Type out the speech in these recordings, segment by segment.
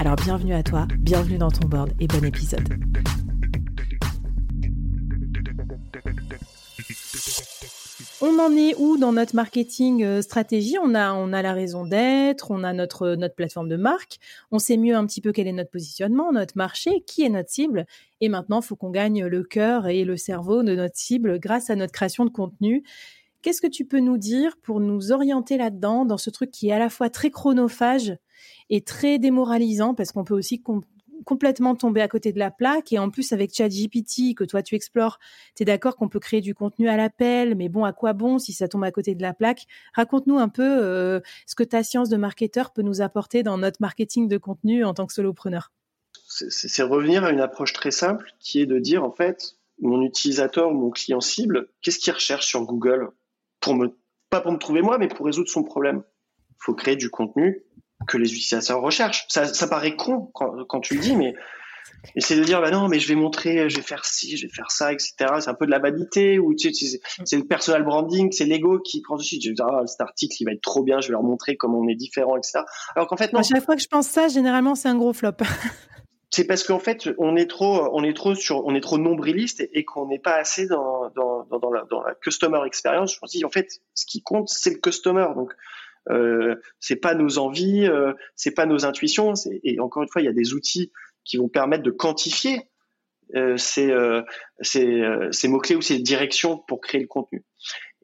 Alors bienvenue à toi, bienvenue dans ton board et bon épisode. On en est où dans notre marketing euh, stratégie? On a, on a la raison d'être, on a notre, notre plateforme de marque, on sait mieux un petit peu quel est notre positionnement, notre marché, qui est notre cible. Et maintenant, il faut qu'on gagne le cœur et le cerveau de notre cible grâce à notre création de contenu. Qu'est-ce que tu peux nous dire pour nous orienter là-dedans, dans ce truc qui est à la fois très chronophage et très démoralisant, parce qu'on peut aussi complètement tomber à côté de la plaque. Et en plus, avec ChatGPT, que toi tu explores, tu es d'accord qu'on peut créer du contenu à l'appel, mais bon, à quoi bon si ça tombe à côté de la plaque? Raconte-nous un peu euh, ce que ta science de marketeur peut nous apporter dans notre marketing de contenu en tant que solopreneur. C'est revenir à une approche très simple qui est de dire, en fait, mon utilisateur, mon client cible, qu'est-ce qu'il recherche sur Google? Pour me, pas pour me trouver moi, mais pour résoudre son problème. Il faut créer du contenu que les utilisateurs recherchent. Ça, ça paraît con quand, quand, tu le dis, mais c'est de dire bah non, mais je vais montrer, je vais faire ci, je vais faire ça, etc. C'est un peu de la vanité ou tu sais, c'est le personal branding, c'est l'ego qui prend dessus. Tu dis ah cet article il va être trop bien, je vais leur montrer comment on est différent, etc. Alors qu'en fait non. À chaque fois que je pense ça, généralement c'est un gros flop. c'est parce qu'en fait on est trop, on est trop sur, on est trop nombriliste et, qu'on n'est pas assez dans dans, dans, dans, la, dans la customer experience. Je me dis en fait ce qui compte c'est le customer donc euh, c'est pas nos envies, euh, c'est pas nos intuitions. Et encore une fois, il y a des outils qui vont permettre de quantifier euh, ces, euh, ces, mots-clés ou ces directions pour créer le contenu.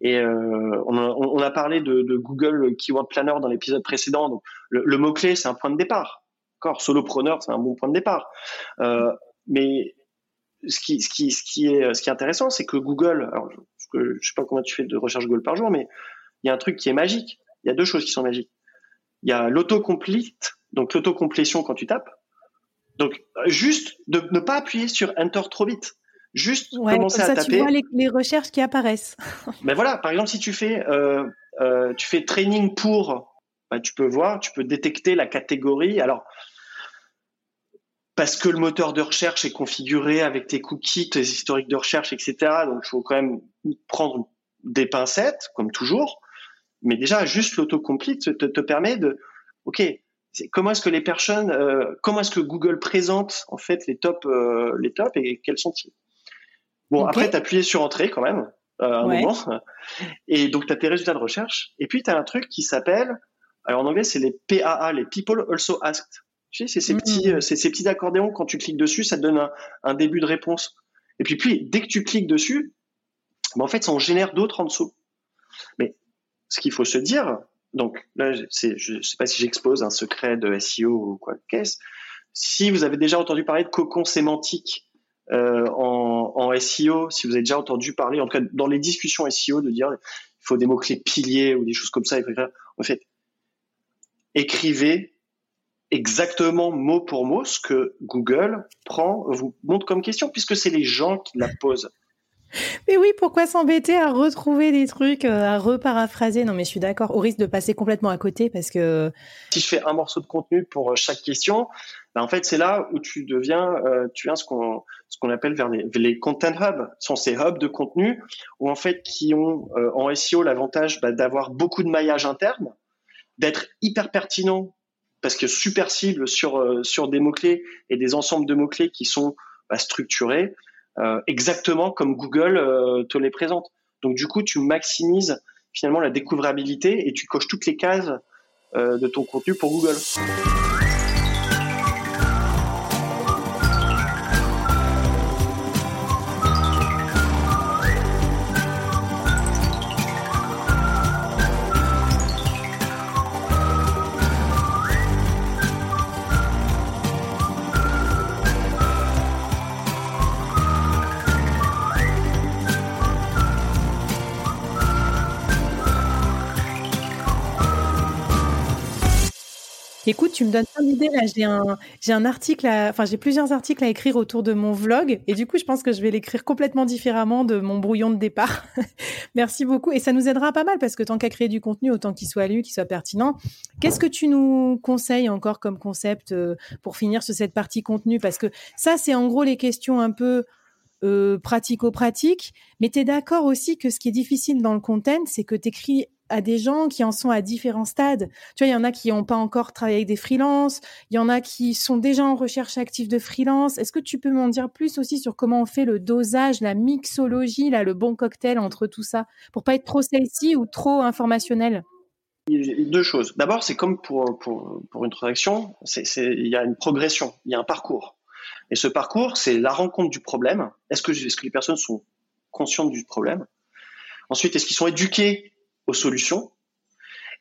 Et on a, parlé de, Google Keyword Planner dans l'épisode précédent. Donc, le, mot-clé, c'est un point de départ. Encore, solopreneur, c'est un bon point de départ. mais ce qui, est, intéressant, c'est que Google, je, je sais pas combien tu fais de recherche Google par jour, mais il y a un truc qui est magique il y a deux choses qui sont magiques. Il y a l'autocomplete, donc l'autocomplétion quand tu tapes. Donc, juste de ne pas appuyer sur Enter trop vite. Juste commencer à taper. Tu vois les, recherches qui apparaissent. Mais ben voilà, par exemple, si tu fais, euh, euh, tu fais training pour, ben, tu peux voir, tu peux détecter la catégorie. Alors, parce que le moteur de recherche est configuré avec tes cookies, tes historiques de recherche, etc. Donc, il faut quand même prendre des pincettes, comme toujours mais déjà juste l'autocomplete te, te permet de, ok, comment est-ce que les personnes, euh, comment est-ce que Google présente en fait les tops, euh, les tops et quels sont-ils? Bon, après, tu appuyé sur entrée quand même, euh, un moment, et donc tu as tes résultats de recherche, et puis tu as un truc qui s'appelle, alors en anglais c'est les PAA, les People Also Asked. Tu sais, c'est ces mm. petits, euh, c'est ces petits accordéons quand tu cliques dessus, ça te donne un, un, début de réponse. Et puis, puis dès que tu cliques dessus, ben, en fait, ça en génère d'autres en dessous. Mais ce qu'il faut se dire, donc là, je ne sais pas si j'expose un secret de SEO ou quoi qu'est-ce. Si vous avez déjà entendu parler de cocon sémantique euh, en, SEO, si vous avez déjà entendu parler, en tout cas dans les discussions SEO, de dire il faut des mots-clés piliers ou des choses comme ça, en fait, écrivez exactement mot pour mot ce que Google prend, vous montre comme question, puisque c'est les gens qui la posent. Mais oui, pourquoi s'embêter à retrouver des trucs, euh, à reparaphraser? Non, mais je suis d'accord, au risque de passer complètement à côté parce que. Si je fais un morceau de contenu pour euh, chaque question, ben en fait, c'est là où tu deviens, euh, tu viens ce qu'on ce qu'on appelle vers les, content hubs. Ce sont ces hubs de contenu où en fait qui ont en SEO l'avantage bah, d'avoir beaucoup de maillage interne, d'être hyper pertinent parce que super cible sur sur des mots clés et des ensembles de mots clés qui sont bah, structurés exactement comme Google euh, te les présente. Donc du coup, tu maximises finalement la découvrabilité et tu coches toutes les cases euh, de ton contenu pour Google. Écoute, tu me donnes plein d'idées là. J'ai un, j'ai un article, enfin j'ai plusieurs articles à écrire autour de mon vlog et du coup je pense que je vais l'écrire complètement différemment de mon brouillon de départ. Merci beaucoup et ça nous aidera pas mal parce que tant qu'à créer du contenu, autant qu'il soit lu, qu'il soit pertinent. Qu'est-ce que tu nous conseilles encore comme concept euh, pour finir sur cette partie contenu? Parce que ça c'est en gros les questions un peu euh, pratico-pratiques, mais tu es d'accord aussi que ce qui est difficile dans le content, c'est que tu écris à des gens qui en sont à différents stades. Tu vois, il y en a qui n'ont pas encore travaillé avec des freelances, il y en a qui sont déjà en recherche active de freelance. Est-ce que tu peux m'en dire plus aussi sur comment on fait le dosage, la mixologie, là, le bon cocktail entre tout ça, pour pas être trop sexy ou trop informationnel? Deux choses. D'abord, c'est comme pour, pour, une transaction, il y a une progression, il y a un parcours. Et ce parcours, c'est la rencontre du problème. Est -ce que les personnes sont conscientes du problème? Ensuite, est-ce qu'ils sont éduqués aux solutions.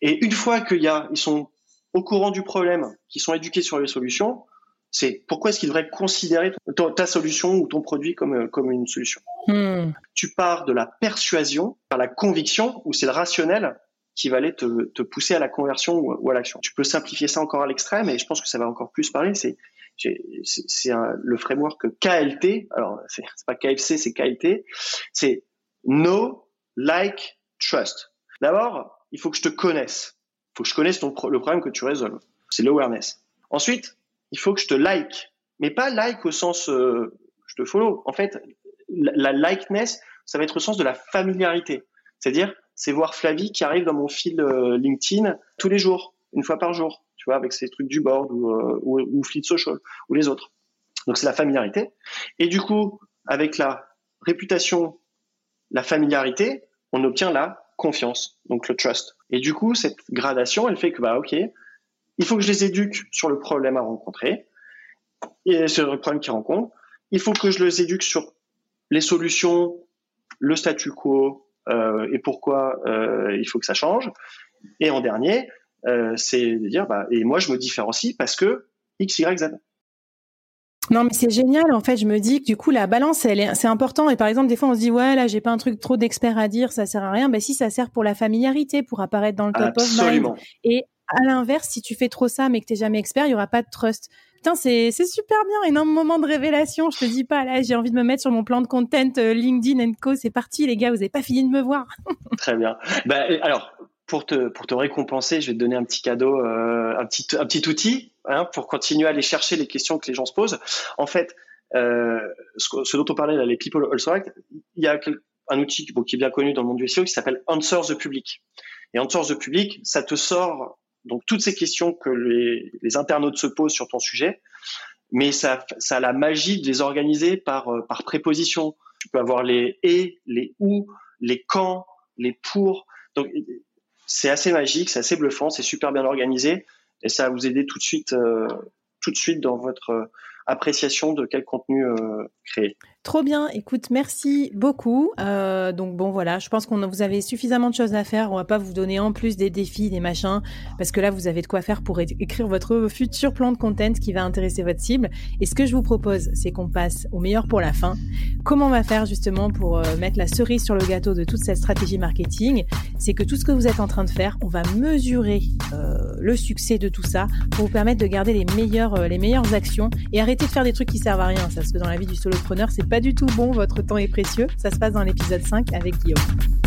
Et une fois qu'ils y a, ils sont au courant du problème, qu'ils sont éduqués sur les solutions, c'est pourquoi est-ce qu'ils devraient considérer ta solution ou ton produit comme, comme une solution? Hmm. Tu pars de la persuasion par la conviction, ou c'est le rationnel qui va aller te, te pousser à la conversion ou, à l'action? Tu peux simplifier ça encore à l'extrême, et je pense que ça va encore plus parler. C'est c'est le framework KLT. Alors c'est pas KFC, c'est KLT. C'est Know, Like, Trust. D'abord, il faut que je te connaisse. Il faut que je connaisse ton le problème que tu résolves. C'est l'awareness. Ensuite, il faut que je te like. Mais pas like au sens euh, je te follow. En fait, la, likeness, ça va être au sens de la familiarité. C'est-à-dire, c'est voir Flavie qui arrive dans mon fil euh, LinkedIn tous les jours, une fois par jour, tu vois, avec ses trucs du board ou, euh, ou, ou Fleet Social ou les autres. Donc c'est la familiarité. Et du coup, avec la réputation, la familiarité, on obtient la confiance, donc le trust. Et du coup, cette gradation, elle fait que, bah, ok, il faut que je les éduque sur le problème à rencontrer et sur le problème qu'ils rencontrent. Il faut que je les éduque sur les solutions, le statu quo euh, et pourquoi euh, il faut que ça change. Et en dernier, euh, c'est de dire, bah, et moi, je me différencie parce que X, Y, Z. Non, mais c'est génial. En fait, je me dis que du coup, la balance, elle est, c'est important. Et par exemple, des fois, on se dit, ouais, là, j'ai pas un truc trop d'expert à dire, ça sert à rien. Ben, si, ça sert pour la familiarité, pour apparaître dans le top of mind. Et à l'inverse, si tu fais trop ça, mais que t'es jamais expert, il y aura pas de trust. Putain, c'est, c'est super bien. Énorme moment de révélation. Je te dis pas, là, j'ai envie de me mettre sur mon plan de content euh, LinkedIn Co. C'est parti, les gars. Vous avez pas fini de me voir. Très bien. Ben, alors, pour te, pour te récompenser, je vais te donner un petit cadeau, euh, un, petit, un petit outil hein, pour continuer à aller chercher les questions que les gens se posent. En fait, euh, ce, dont on parlait là, les People Also Act, il y a un outil qui est bien connu dans le monde du SEO qui s'appelle Answer the Public. Et Answer the Public, ça te sort donc toutes ces questions que les, internautes se posent sur ton sujet, mais ça, a la magie de les organiser par, euh, par préposition. Tu peux avoir les et, les où, les quand, les pour. Donc c'est assez magique, c'est assez bluffant, c'est super bien organisé et ça va vous aider tout de suite, euh, tout de suite dans votre euh, appréciation de quel contenu euh, créer. Trop bien. Écoute, merci beaucoup. Euh, donc bon, voilà, je pense qu'on vous avez suffisamment de choses à faire. On va pas vous donner en plus des défis, des machins, parce que là, vous avez de quoi faire pour écrire votre futur plan de content qui va intéresser votre cible. Et ce que je vous propose, c'est qu'on passe au meilleur pour la fin. Comment on va faire justement pour euh, mettre la cerise sur le gâteau de toute cette stratégie marketing? C'est que tout ce que vous êtes en train de faire, on va mesurer euh, le succès de tout ça pour vous permettre de garder les meilleures, euh, les meilleures actions et arrêter de faire des trucs qui servent à rien. Parce que dans la vie du solopreneur, c'est pas du tout bon, votre temps est précieux. Ça se passe dans l'épisode 5 avec Guillaume.